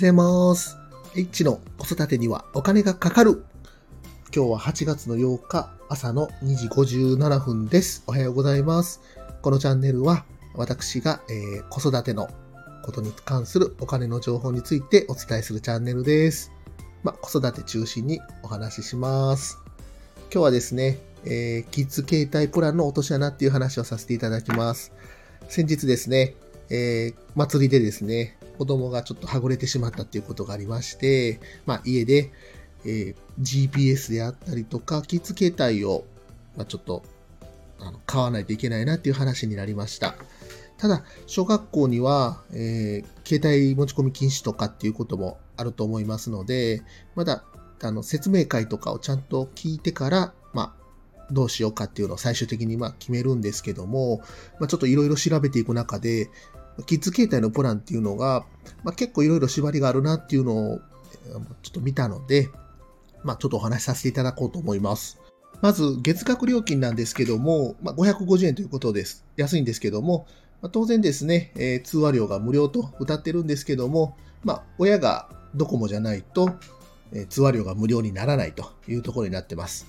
ございます。H の子育てにはお金がかかる。今日は8月の8日朝の2時57分です。おはようございます。このチャンネルは私が、えー子育てのことに関するお金の情報についてお伝えするチャンネルです。まあ、子育て中心にお話しします。今日はですね、えーキッズ携帯プランの落とし穴っていう話をさせていただきます。先日ですね、えー祭りでですね、子供がちょっとはぐれてしまったっていうことがありまして、まあ、家で、えー GPS であったりとか、キッズ携帯を、まあ、ちょっとあの買わないといけないなっていう話になりました。ただ、小学校には、えー携帯持ち込み禁止とかっていうこともあると思いますので、まだあの説明会とかをちゃんと聞いてから、まあ、どうしようかっていうのを最終的にまあ決めるんですけども、まあ、ちょっといろいろ調べていく中で、キッズ携帯のプランっていうのが、まあ、結構いろいろ縛りがあるなっていうのをちょっと見たので、まあ、ちょっとお話しさせていただこうと思います。まず、月額料金なんですけども、まあ、550円ということです。安いんですけども、まあ、当然ですね、えー通話料が無料と歌ってるんですけども、まあ、親がドコモじゃないと、えー通話料が無料にならないというところになってます。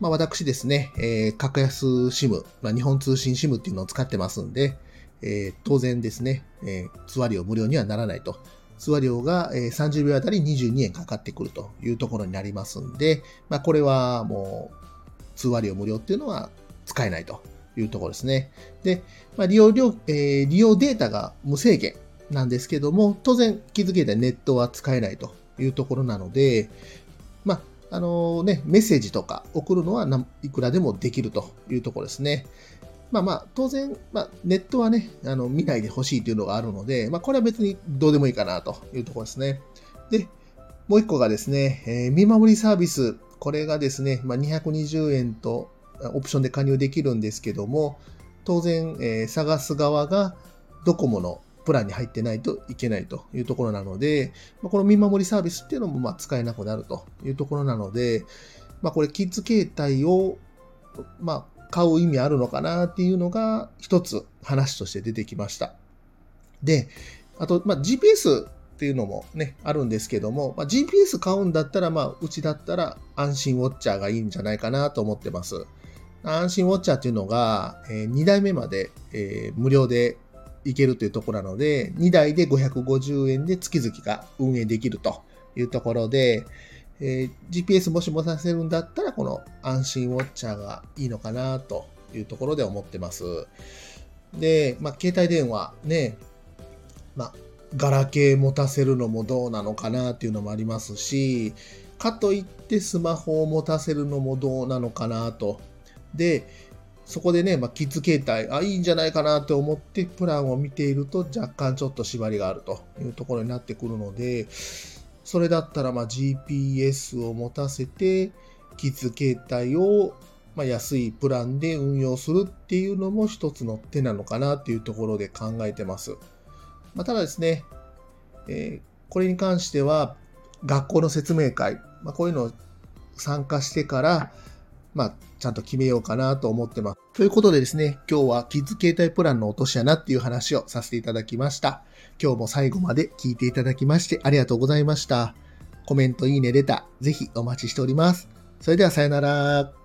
まあ、私ですね、えー格安 SIM、まあ、日本通信 SIM っていうのを使ってますんで、えー当然ですね、えー通話料無料にはならないと。通話料がえー30秒あたり22円かかってくるというところになりますんで、まあ、これはもう通話料無料っていうのは使えないというところですね。で、まあ、利用料、えー利用データが無制限なんですけども、当然気づけたネットは使えないというところなので、あ、のね、メッセージとか送るのはいくらでもできるというところですね。まあまあ、当然、まあ、ネットはね、あの見ないでほしいというのがあるので、まあ、これは別にどうでもいいかなというところですね。で、もう一個がですね、えー見守りサービス。これがですね、まあ、220円とオプションで加入できるんですけども、当然、えー探す側がドコモのプランに入ってないといけないというところなので、ま、この見守りサービスっていうのもまあ使えなくなるというところなので、まあ、これキッズ携帯を、まあ、買う意味あるのかなっていうのが一つ話として出てきました。で、あと、ま、GPS っていうのもね、あるんですけども、まあ、GPS 買うんだったら、まあ、うちだったら安心ウォッチャーがいいんじゃないかなと思ってます。安心ウォッチャーっていうのが、え2台目まで、えー無料でいけるというところなので、2台で550円で月々が運営できるというところで、えー GPS もし持たせるんだったら、この安心ウォッチャーがいいのかなというところで思ってます。で、まあ、携帯電話ね、まあ、ガラケー持たせるのもどうなのかなっていうのもありますし、かといってスマホを持たせるのもどうなのかなと。で、そこでね、まあ、キッズ携帯、あ、いいんじゃないかなと思ってプランを見ていると若干ちょっと縛りがあるというところになってくるので、それだったらま GPS を持たせて、キッズ携帯をま安いプランで運用するっていうのも一つの手なのかなっていうところで考えてます。まあ、ただですね、えーこれに関しては学校の説明会、まあ、こういうのを参加してから、まあ、ちゃんと決めようかなと思ってます。ということでですね、今日はキッズ携帯プランの落とし穴っていう話をさせていただきました。今日も最後まで聞いていただきましてありがとうございました。コメント、いいね、レター、ぜひお待ちしております。それではさよなら。